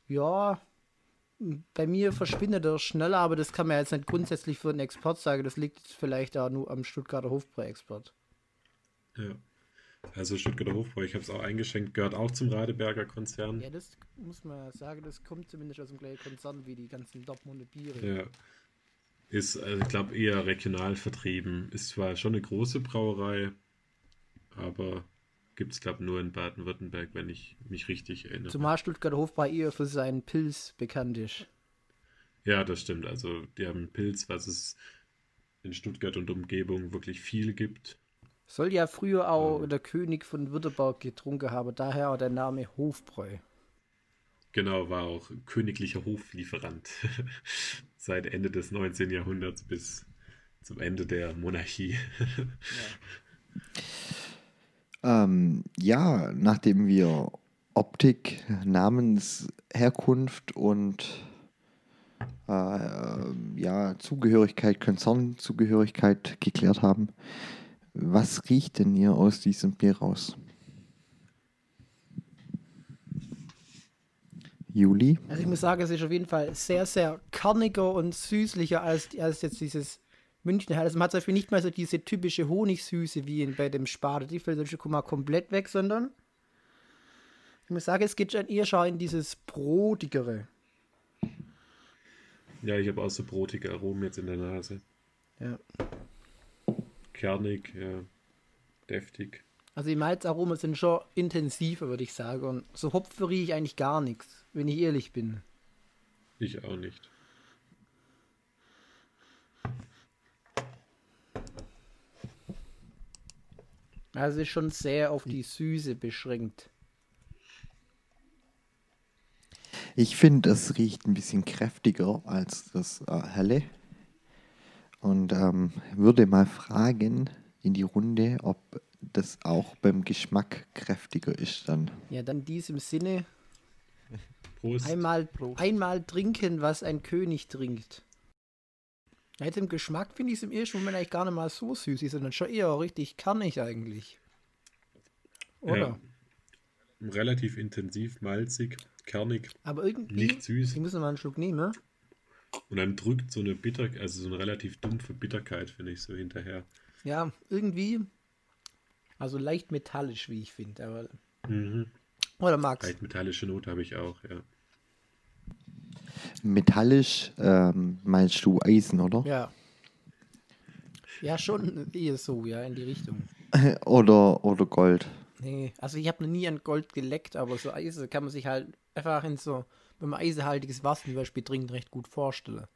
ja, bei mir verschwindet er schneller, aber das kann man jetzt nicht grundsätzlich für den Export sagen. Das liegt vielleicht auch nur am Stuttgarter Hofbräu-Export. Ja. Also Stuttgarter Hofbräu, ich habe es auch eingeschenkt, gehört auch zum Radeberger Konzern. Ja, das muss man sagen, das kommt zumindest aus dem gleichen Konzern wie die ganzen Dortmunder Biere. Ja. Ist, also ich glaube, eher regional vertrieben. Ist zwar schon eine große Brauerei, aber gibt es, glaube ich, nur in Baden-Württemberg, wenn ich mich richtig erinnere. Zumal Stuttgarter Hofbräu eher für seinen Pilz bekannt ist. Ja, das stimmt. Also, die haben Pilz, was es in Stuttgart und Umgebung wirklich viel gibt. Soll ja früher auch ähm, der König von Württemberg getrunken haben, daher auch der Name Hofbräu. Genau, war auch königlicher Hoflieferant <laughs> seit Ende des 19. Jahrhunderts bis zum Ende der Monarchie. ja. <laughs> Ähm, ja, nachdem wir Optik, Namensherkunft und äh, ja, Zugehörigkeit, Konzernzugehörigkeit geklärt haben, was riecht denn ihr aus diesem Bier raus? Juli. Also ich muss sagen, es ist auf jeden Fall sehr, sehr kerniger und süßlicher als, als jetzt dieses Münchner Also man hat zum Beispiel nicht mehr so diese typische Honigsüße wie in, bei dem Spade. Die fällt schon mal komplett weg, sondern ich muss sagen, es geht schon eher schon in dieses Brotigere. Ja, ich habe auch so brotige Aromen jetzt in der Nase. Ja. Kernig, ja. Deftig. Also die Malzaromen sind schon intensiver, würde ich sagen. Und so Hopfen rieche ich eigentlich gar nichts wenn ich ehrlich bin. Ich auch nicht. Also ist schon sehr auf die Süße beschränkt. Ich finde, es riecht ein bisschen kräftiger als das äh, helle. Und ähm, würde mal fragen in die Runde, ob das auch beim Geschmack kräftiger ist dann. Ja, dann in diesem Sinne Prost. Einmal, Prost. einmal trinken, was ein König trinkt. Jetzt im Geschmack finde ich es im ersten Moment eigentlich gar nicht mal so süß, sondern schon eher richtig kernig eigentlich. Oder? Ja, relativ intensiv, malzig, kernig. Aber irgendwie. Nicht süß. Ich muss mal einen Schluck nehmen. Und dann drückt so eine Bitter, also so eine relativ dumpfe Bitterkeit, finde ich, so hinterher. Ja, irgendwie. Also leicht metallisch, wie ich finde, aber. Mhm. Oder Max? Leicht metallische Note habe ich auch, ja. Metallisch ähm, meinst du Eisen, oder? Ja. Ja, schon eher so, ja, in die Richtung. <laughs> oder, oder Gold. Nee, also ich habe noch nie an Gold geleckt, aber so Eisen kann man sich halt einfach in so, wenn man eisenhaltiges Wasser zum Beispiel trinkt, recht gut vorstellen.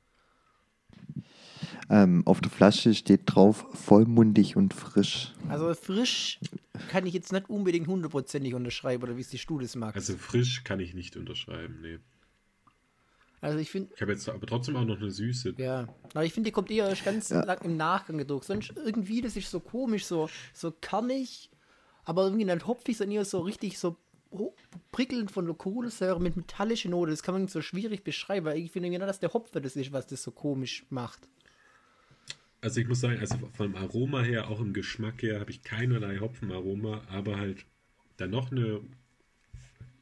Ähm, auf der Flasche steht drauf vollmundig und frisch. Also frisch kann ich jetzt nicht unbedingt hundertprozentig unterschreiben, oder wie es die Studie mag. Also frisch kann ich nicht unterschreiben, nee. Also ich finde. Ich habe jetzt aber trotzdem auch noch eine Süße. Ja. Aber ich finde, die kommt eher ganz ja. lang im Nachgang gedruckt. Sonst irgendwie, das ist so komisch, so, so kernig, aber irgendwie nicht hopfig, sondern eher so richtig so prickelnd von Kohlensäure mit metallischer Note. Das kann man nicht so schwierig beschreiben, weil ich finde genau, dass der Hopfer das ist, was das so komisch macht. Also ich muss sagen, also vom Aroma her, auch im Geschmack her, habe ich keinerlei Hopfenaroma, aber halt dann noch eine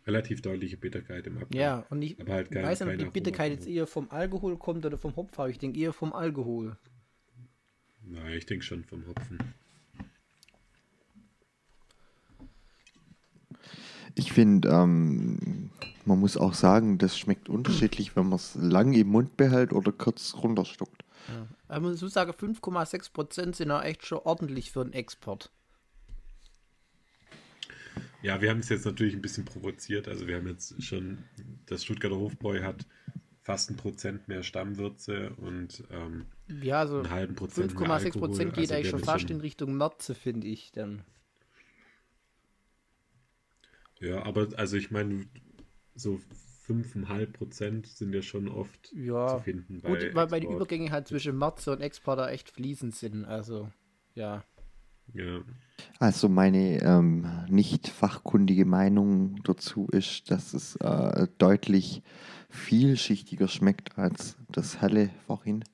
relativ deutliche Bitterkeit im Abgang. Ja, und ich halt kein, weiß nicht, ob die Bitterkeit jetzt eher vom Alkohol kommt oder vom Hopfen, aber ich denke eher vom Alkohol. Nein, ich denke schon vom Hopfen. Ich finde, ähm, man muss auch sagen, das schmeckt unterschiedlich, wenn man es lang im Mund behält oder kurz runterstuckt. Ja. Aber man muss sagen, 5,6% sind ja echt schon ordentlich für den Export. Ja, wir haben es jetzt natürlich ein bisschen provoziert. Also wir haben jetzt schon, das Stuttgarter Hofbräu hat fast ein Prozent mehr Stammwürze und ähm, ja, also einen halben Prozent 5,6 Prozent geht also eigentlich schon fast in Richtung Märze, finde ich dann. Ja, aber also ich meine, so 5,5 Prozent sind ja schon oft ja, zu finden. Bei gut, weil, weil die Übergänge halt zwischen Märze und Exporter echt fließend sind. Also, ja. Ja. Also meine ähm, nicht fachkundige Meinung dazu ist, dass es äh, deutlich vielschichtiger schmeckt als das helle vorhin.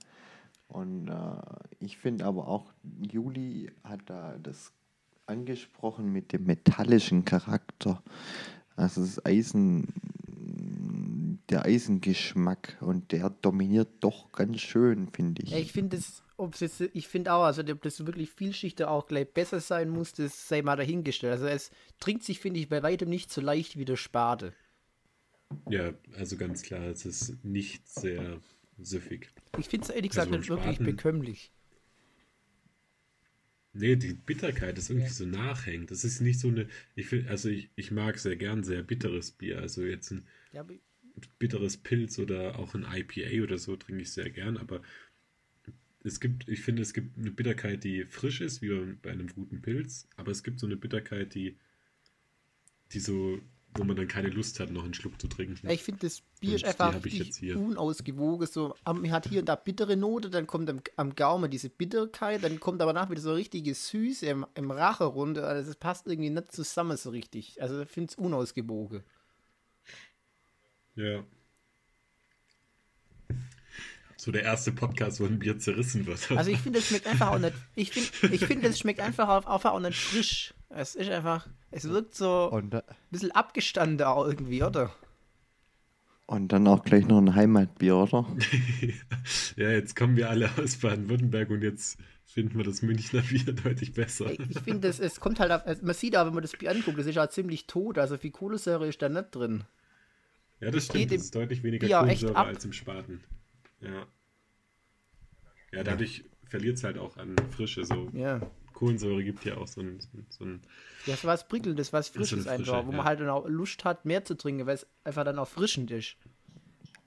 Und äh, ich finde aber auch, Juli hat da das angesprochen mit dem metallischen Charakter. Also das Eisen, der Eisengeschmack und der dominiert doch ganz schön, finde ich. Ja, ich finde es, ich finde auch, also ob das wirklich vielschichtig auch gleich besser sein muss, das sei mal dahingestellt. Also es trinkt sich, finde ich, bei weitem nicht so leicht wie der Spade. Ja, also ganz klar, es ist nicht sehr süffig. Ich finde es ehrlich gesagt also nicht wirklich bekömmlich. Nee, die Bitterkeit ist irgendwie ja. so nachhängt. Das ist nicht so eine. Ich finde, also ich, ich mag sehr gern sehr bitteres Bier. Also jetzt ein ja, bitteres Pilz oder auch ein IPA oder so trinke ich sehr gern, aber es gibt, ich finde, es gibt eine Bitterkeit, die frisch ist, wie bei einem guten Pilz, aber es gibt so eine Bitterkeit, die, die so wo man dann keine Lust hat, noch einen Schluck zu trinken. Ich finde, das Bier ist einfach unausgewogen. So, man hat hier und da bittere Note, dann kommt am, am Gaumen diese Bitterkeit, dann kommt aber nach wieder so richtige Süße im, im Rache runter. Also das passt irgendwie nicht zusammen so richtig. Also ich finde es unausgewogen. Ja. So der erste Podcast, wo ein Bier zerrissen wird. Also ich finde, es schmeckt einfach auch nicht. Ich finde, ich find, es schmeckt einfach auch, auch nicht frisch. Es ist einfach. Es wirkt so ein bisschen abgestanden auch irgendwie, oder? Und dann auch gleich noch ein Heimatbier, oder? <laughs> ja, jetzt kommen wir alle aus Baden-Württemberg und jetzt finden wir das Münchner Bier <laughs> deutlich besser. Ich finde, es, es kommt halt auf, man sieht aber, wenn man das Bier anguckt, das ist ja ziemlich tot, also viel Kohlensäure ist da nicht drin. Ja, das, das stimmt, das ist deutlich weniger Bier Kohlensäure als im Spaten. Ja. Ja, dadurch verliert es halt auch an Frische so. Ja. Kohlensäure gibt ja auch so ein, so ein ja, so was Prickelndes, was Frisches so einfach, wo man halt dann auch Lust hat, mehr zu trinken, weil es einfach dann auch frischend ist.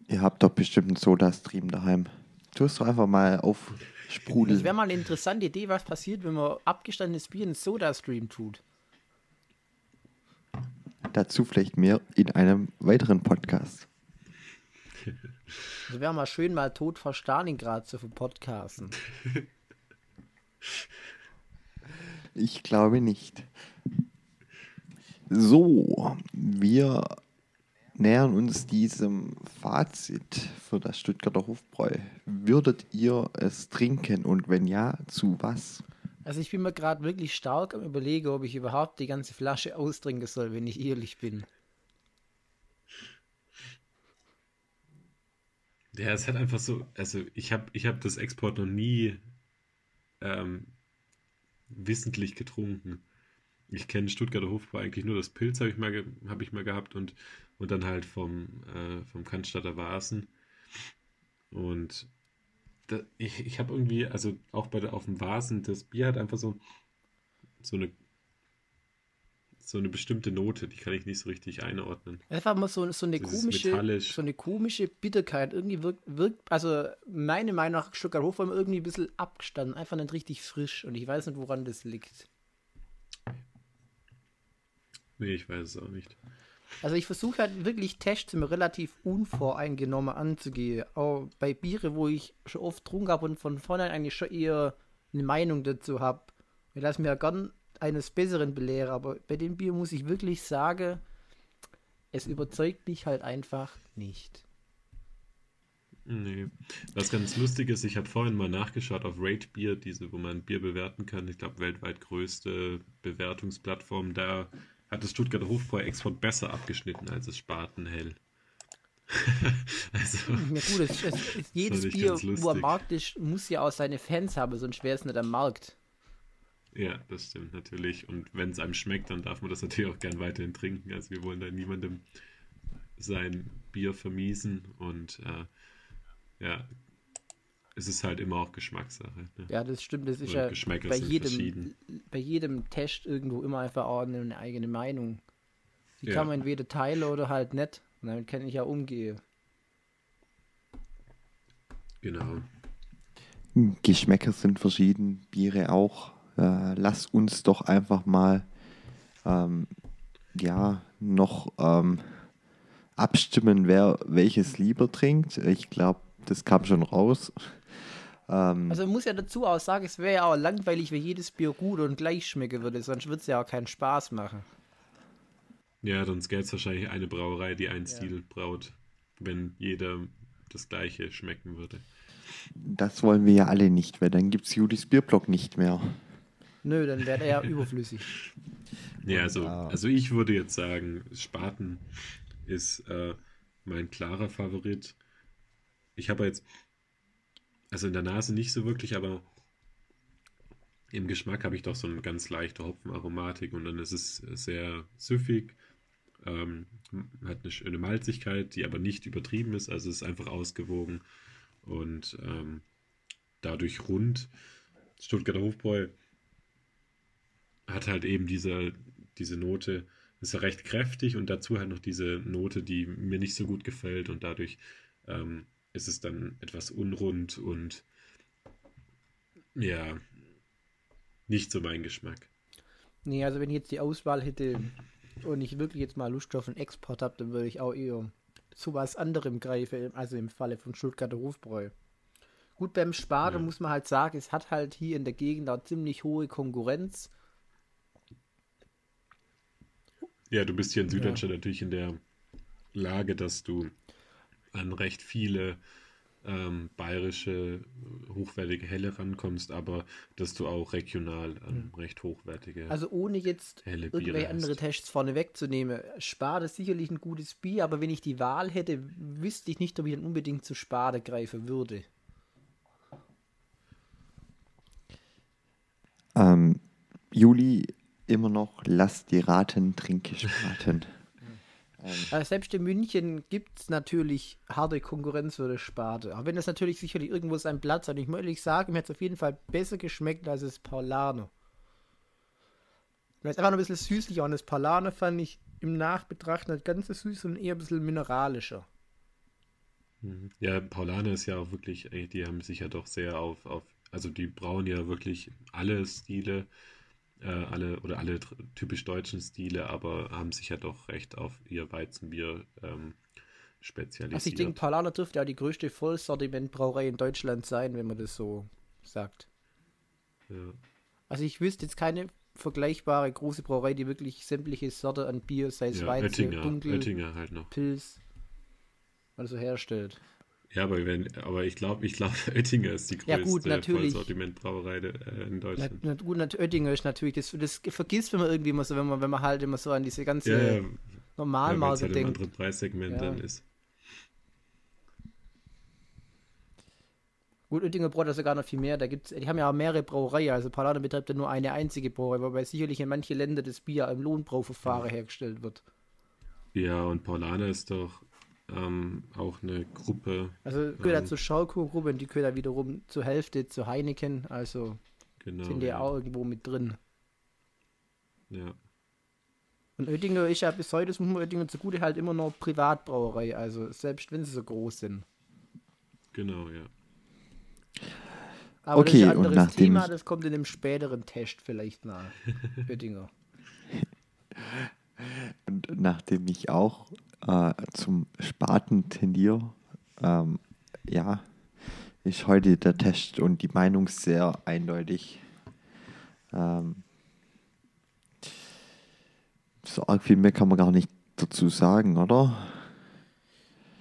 Ihr habt doch bestimmt einen Soda-Stream daheim. Tust du einfach mal aufsprudeln. Das wäre mal eine interessante Idee, was passiert, wenn man abgestandenes Bier in einen Soda-Stream tut. Dazu vielleicht mehr in einem weiteren Podcast. Also wäre mal schön, mal tot vor Stalingrad zu verpodcasten. <laughs> Ich glaube nicht. So, wir nähern uns diesem Fazit für das Stuttgarter Hofbräu. Würdet ihr es trinken und wenn ja, zu was? Also ich bin mir gerade wirklich stark am überlegen, ob ich überhaupt die ganze Flasche austrinken soll, wenn ich ehrlich bin. Ja, es hat einfach so, also ich habe ich hab das Export noch nie ähm, wissentlich getrunken. Ich kenne Stuttgarter Hofbräu eigentlich nur das Pilz, habe ich, mal hab ich mal gehabt und, und dann halt vom, äh, vom Cannstatter Vasen. Und da, ich, ich habe irgendwie, also auch bei der, auf dem Vasen, das Bier hat einfach so, so eine so eine bestimmte Note, die kann ich nicht so richtig einordnen. Einfach mal so, so eine komische, so eine komische Bitterkeit. Irgendwie wirkt, wirkt also meine Meinung nach Stuttgart Hofbräu irgendwie ein bisschen abgestanden, einfach nicht richtig frisch und ich weiß nicht, woran das liegt. Nee, ich weiß es auch nicht. Also ich versuche halt wirklich Tests immer relativ unvoreingenommen anzugehen. Auch bei Biere, wo ich schon oft getrunken habe und von vornherein eigentlich schon eher eine Meinung dazu habe. Ich lasse mir ja gern eines Besseren belehre, aber bei dem Bier muss ich wirklich sagen, es überzeugt mich halt einfach nicht. Nee. Was ganz lustig ist, ich habe vorhin mal nachgeschaut auf Rate Beer, diese, wo man Bier bewerten kann. Ich glaube, weltweit größte Bewertungsplattform. Da hat das Stuttgarter Hofbräu Export besser abgeschnitten als das Spatenhell. <laughs> also, ja gut, es, es, es, jedes Bier, wo am Markt ist, muss ja auch seine Fans haben, sonst wäre es nicht am Markt. Ja, das stimmt natürlich. Und wenn es einem schmeckt, dann darf man das <laughs> natürlich auch gern weiterhin trinken. Also wir wollen da niemandem sein Bier vermiesen und äh, ja, es ist halt immer auch Geschmackssache. Ne? Ja, das stimmt. Das ist Oder ja bei jedem, bei jedem Test irgendwo immer einfach auch eine eigene Meinung. Die ja. kann man entweder teilen oder halt nicht. Und damit kann ich ja umgehen. Genau. Geschmäcker sind verschieden, Biere auch. Äh, lass uns doch einfach mal ähm, ja noch ähm, abstimmen, wer welches lieber trinkt. Ich glaube, das kam schon raus. Ähm, also ich muss ja dazu auch sagen, es wäre ja auch langweilig, wenn jedes Bier gut und gleich schmecken würde, sonst würde es ja auch keinen Spaß machen. Ja, sonst gäbe es wahrscheinlich eine Brauerei, die einen ja. Stil braut, wenn jeder das gleiche schmecken würde. Das wollen wir ja alle nicht, weil dann gibt es Judis Bierblock nicht mehr. Nö, dann wäre er ja <laughs> überflüssig. Ja, also, also ich würde jetzt sagen, Spaten ist äh, mein klarer Favorit. Ich habe jetzt, also in der Nase nicht so wirklich, aber im Geschmack habe ich doch so eine ganz leichte Hopfenaromatik und dann ist es sehr süffig, ähm, hat eine schöne Malzigkeit, die aber nicht übertrieben ist, also es ist einfach ausgewogen und ähm, dadurch rund. Stuttgarter Hofbräu hat halt eben diese, diese Note, ist ja recht kräftig und dazu halt noch diese Note, die mir nicht so gut gefällt und dadurch ähm, ist es dann etwas unrund und ja, nicht so mein Geschmack. Nee, also wenn ich jetzt die Auswahl hätte und ich wirklich jetzt mal Lust auf einen Export habe, dann würde ich auch eher zu was anderem greifen, also im Falle von Stuttgarter Hofbräu. Gut, beim Spar, ja. muss man halt sagen, es hat halt hier in der Gegend auch ziemlich hohe Konkurrenz. Ja, du bist hier in Süddeutschland ja. natürlich in der Lage, dass du an recht viele ähm, bayerische hochwertige Helle rankommst, aber dass du auch regional ähm, mhm. recht hochwertige Also ohne jetzt Helle irgendwelche andere Tests vorne wegzunehmen, Spade ist sicherlich ein gutes Bier, aber wenn ich die Wahl hätte, wüsste ich nicht, ob ich dann unbedingt zu Spade greifen würde. Ähm, Juli immer noch, lass die Raten, trinke Spaten. <laughs> Also selbst in München gibt es natürlich harte Konkurrenz für das Sparte. Auch wenn das natürlich sicherlich irgendwo seinen Platz hat. Ich muss ehrlich sagen, mir hat es auf jeden Fall besser geschmeckt als das Paulano. Weil es einfach noch ein bisschen süßlicher und das Paulano fand ich im Nachbetrachten nicht ganz so süß und eher ein bisschen mineralischer. Mhm. Ja, Paulano ist ja auch wirklich, die haben sich ja doch sehr auf, auf also die brauen ja wirklich alle Stile äh, alle oder alle typisch deutschen Stile, aber haben sich ja doch recht auf ihr Weizenbier ähm, spezialisiert. Also ich denke, Paulaner dürfte ja die größte Vollsortimentbrauerei in Deutschland sein, wenn man das so sagt. Ja. Also ich wüsste jetzt keine vergleichbare große Brauerei, die wirklich sämtliche Sorte an Bier, sei es ja, Weizen, Oettinger, Dunkel, Oettinger halt noch. Pilz, also herstellt. Ja, aber, wenn, aber ich glaube, ich glaube, <laughs> Oettinger ist die größte ja, gut, Vollsortimentbrauerei äh, in Deutschland. Na, gut, Oettinger ist natürlich, das, das vergisst man irgendwie immer so, wenn man, wenn man halt immer so an diese ganze ja, ja. Normalmarke ja, halt denkt. ein Preissegment ja. dann ist. Gut, Oettinger braucht ja sogar noch viel mehr. Da gibt's, die haben ja auch mehrere Brauereien. Also Paulaner betreibt ja nur eine einzige Brauerei, wobei sicherlich in manchen Ländern das Bier im Lohnbrauverfahren hergestellt wird. Ja, und Paulaner ist doch ähm, auch eine Gruppe. Also gehört ähm, zur Schaukur-Gruppe und die gehört wiederum zur Hälfte zu Heineken, also genau, sind die ja. auch irgendwo mit drin. Ja. Und Oettinger ist ja bis heute, das muss man Oettinger zugute halt immer noch Privatbrauerei, also selbst wenn sie so groß sind. Genau, ja. Aber okay, das ist ein anderes Thema, das kommt in einem späteren Test vielleicht nach. <laughs> Oettinger. Und nachdem ich auch äh, zum Spaten tendiere, ähm, ja, ist heute der Test und die Meinung sehr eindeutig. Ähm, so arg viel mehr kann man gar nicht dazu sagen, oder?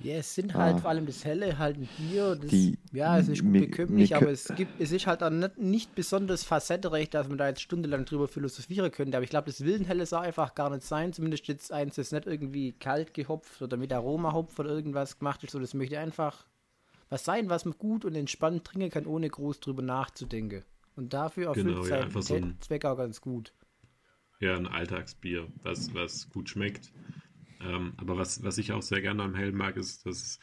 Ja, es sind halt ah, vor allem das Helle, halt ein Bier. Das, die, ja, es ist gut bekömmlich, aber es, gibt, es ist halt auch nicht, nicht besonders facettenreich, dass man da jetzt stundenlang drüber philosophieren könnte. Aber ich glaube, das Wildenhelle soll einfach gar nicht sein. Zumindest jetzt eins, das nicht irgendwie kalt gehopft oder mit Aromahopf oder irgendwas gemacht ist. So, das möchte einfach was sein, was man gut und entspannt trinken kann, ohne groß drüber nachzudenken. Und dafür erfüllt Genau, es ja, seinen so ein- Zweck auch ganz gut. Ja, ein Alltagsbier, was, was gut schmeckt. Ähm, aber was, was ich auch sehr gerne am Hell mag, ist, dass es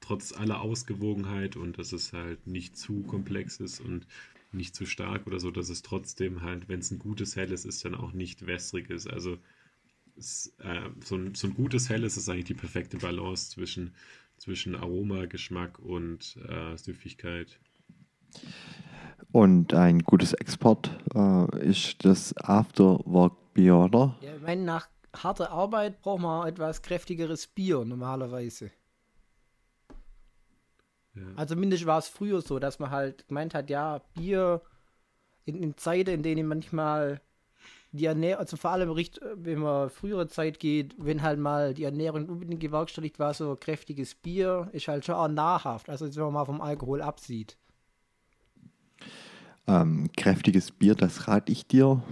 trotz aller Ausgewogenheit und dass es halt nicht zu komplex ist und nicht zu stark oder so, dass es trotzdem halt, wenn es ein gutes Helles ist, dann auch nicht wässrig ist. Also es, äh, so, ein, so ein gutes Helles ist eigentlich die perfekte Balance zwischen, zwischen Aroma, Geschmack und äh, Süffigkeit. Und ein gutes Export äh, ist das Afterwork-Bier, oder? Ja, ich meine, nach harter Arbeit braucht man etwas kräftigeres Bier normalerweise. Ja. Also mindestens war es früher so, dass man halt gemeint hat, ja, Bier in, in Zeiten, in denen manchmal die Ernährung, also vor allem, richt- wenn man frühere Zeit geht, wenn halt mal die Ernährung unbedingt gewerkstelligt war, so kräftiges Bier, ist halt schon auch nahrhaft. Also wenn man mal vom Alkohol absieht. Ähm, kräftiges Bier, das rate ich dir.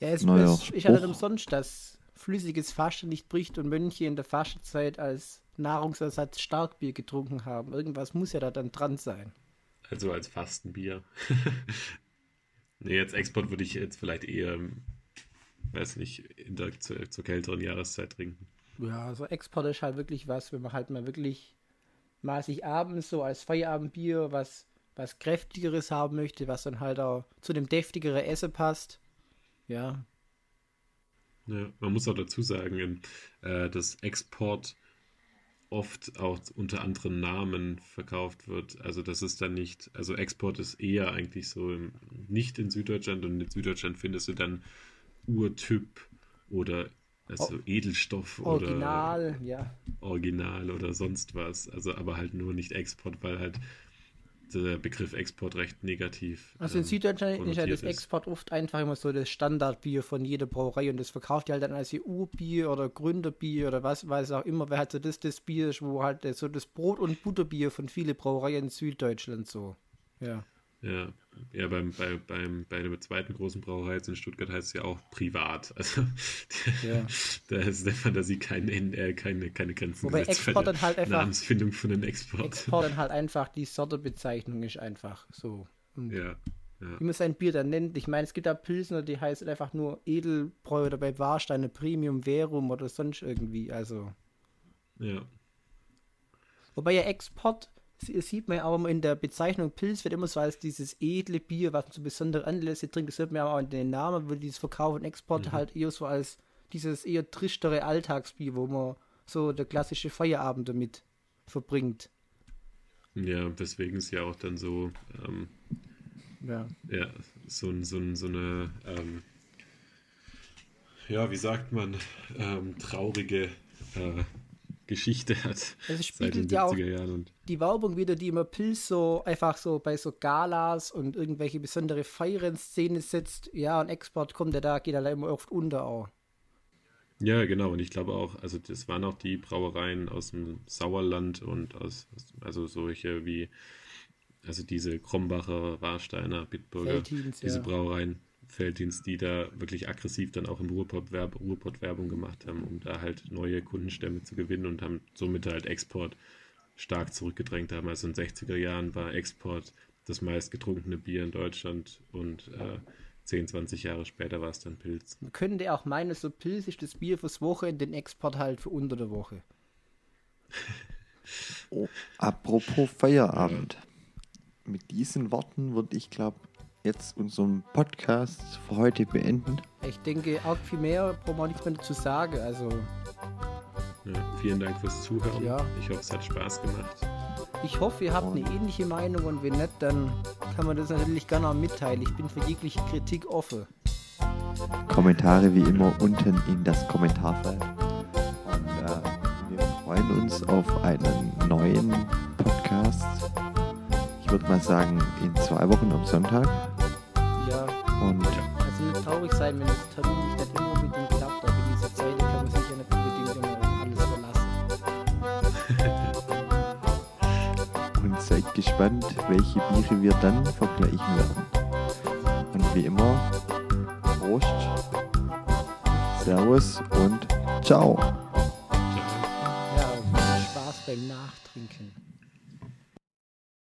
Ja, es, Neuer es ist ja nicht Spruch. umsonst, dass flüssiges Fasten nicht bricht und Mönche in der Fastenzeit als Nahrungsersatz Starkbier getrunken haben. Irgendwas muss ja da dann dran sein. Also als Fastenbier. <laughs> nee, jetzt Export würde ich jetzt vielleicht eher, weiß nicht, in der, zur, zur kälteren Jahreszeit trinken. Ja, also Export ist halt wirklich was, wenn man halt mal wirklich mal sich abends so als Feierabendbier was, was kräftigeres haben möchte, was dann halt auch zu dem deftigeren Essen passt. Ja, Ja, man muss auch dazu sagen, äh, dass Export oft auch unter anderen Namen verkauft wird. Also das ist dann nicht, also Export ist eher eigentlich so im, nicht in Süddeutschland und in Süddeutschland findest du dann Urtyp oder also Edelstoff oder original, ja. Original oder sonst was. Also aber halt nur nicht Export, weil halt der Begriff Export recht negativ. Also in ähm, Süddeutschland ist ja das Export oft einfach immer so das Standardbier von jeder Brauerei und das verkauft die halt dann als EU-Bier oder Gründerbier oder was weiß auch immer, wer halt so das, das Bier ist, wo halt so das Brot- und Butterbier von vielen Brauereien in Süddeutschland so. Ja. Ja, ja beim, bei, beim, bei der zweiten großen Brauerei jetzt in Stuttgart heißt es ja auch privat. <laughs> Also Ja. da ist der Fantasie keine, äh, keine, keine Grenzen Wobei gesetzt Export dann halt einfach- Namensfindung von den Export. Export dann halt einfach die Sortebezeichnung ist einfach so. Und Ja, ja, wie man sein Bier dann nennt. Ich meine, es gibt da Pilsner, die heißen einfach nur Edelbräu oder bei Warsteine Premium Verum oder sonst irgendwie. Also. ja. Wobei ja Export, sieht man ja auch in der Bezeichnung Pilz, wird immer so als dieses edle Bier, was man zu besonderen Anlässe trinkt. Das hört man ja auch in den Namen, wird dieses Verkauf und Export halt eher so als dieses eher trischtere Alltagsbier, wo man so der klassische Feierabend damit verbringt. Ja, weswegen es ja auch dann so, ähm, Ja. ja, so, so, so eine, ähm, ja, wie sagt man, ähm, traurige äh, Geschichte hat Es seit den spiegelt ja auch 70er Jahren. Und die Werbung wieder, die immer Pilz so einfach so bei so Galas und irgendwelche besondere Feiern Szene setzt. Ja, und Export kommt ja da, geht ja immer oft unter auch. Ja, genau. Und ich glaube auch, also das waren auch die Brauereien aus dem Sauerland und aus, also solche wie, also diese Krombacher, Warsteiner, Bitburger, diese ja. Brauereien, Felddienst, die da wirklich aggressiv dann auch im Ruhrpott, Werb, Ruhrpott Werbung gemacht haben, um da halt neue Kundenstämme zu gewinnen und haben somit halt Export stark zurückgedrängt haben. Also in den 60er Jahren war Export das meist getrunkene Bier in Deutschland und äh, 10, 20 Jahre später war es dann Pilz. Man könnte auch meinen, so Pilz ist das Bier fürs Wochenende, den Export halt für unter der Woche. <laughs> Oh, apropos Feierabend. Mit diesen Worten würde ich, glaube jetzt unseren Podcast für heute beenden. Ich denke, auch viel mehr braucht man nichts mehr dazu sagen. Also, Ja, vielen Dank fürs Zuhören. Ja. Ich hoffe, es hat Spaß gemacht. ich hoffe, ihr habt eine ähnliche Meinung und wenn nicht, dann kann man das natürlich gerne auch mitteilen. Ich bin für jegliche Kritik offen. Kommentare wie immer unten in das Kommentarfeld. Und äh, wir freuen uns auf einen neuen Podcast. Ich würde mal sagen, in zwei Wochen am Sonntag. Ja, Und also nicht traurig sein, wenn das Termin gespannt, welche Biere wir dann vergleichen werden. Und wie immer, Prost, Servus und ciao.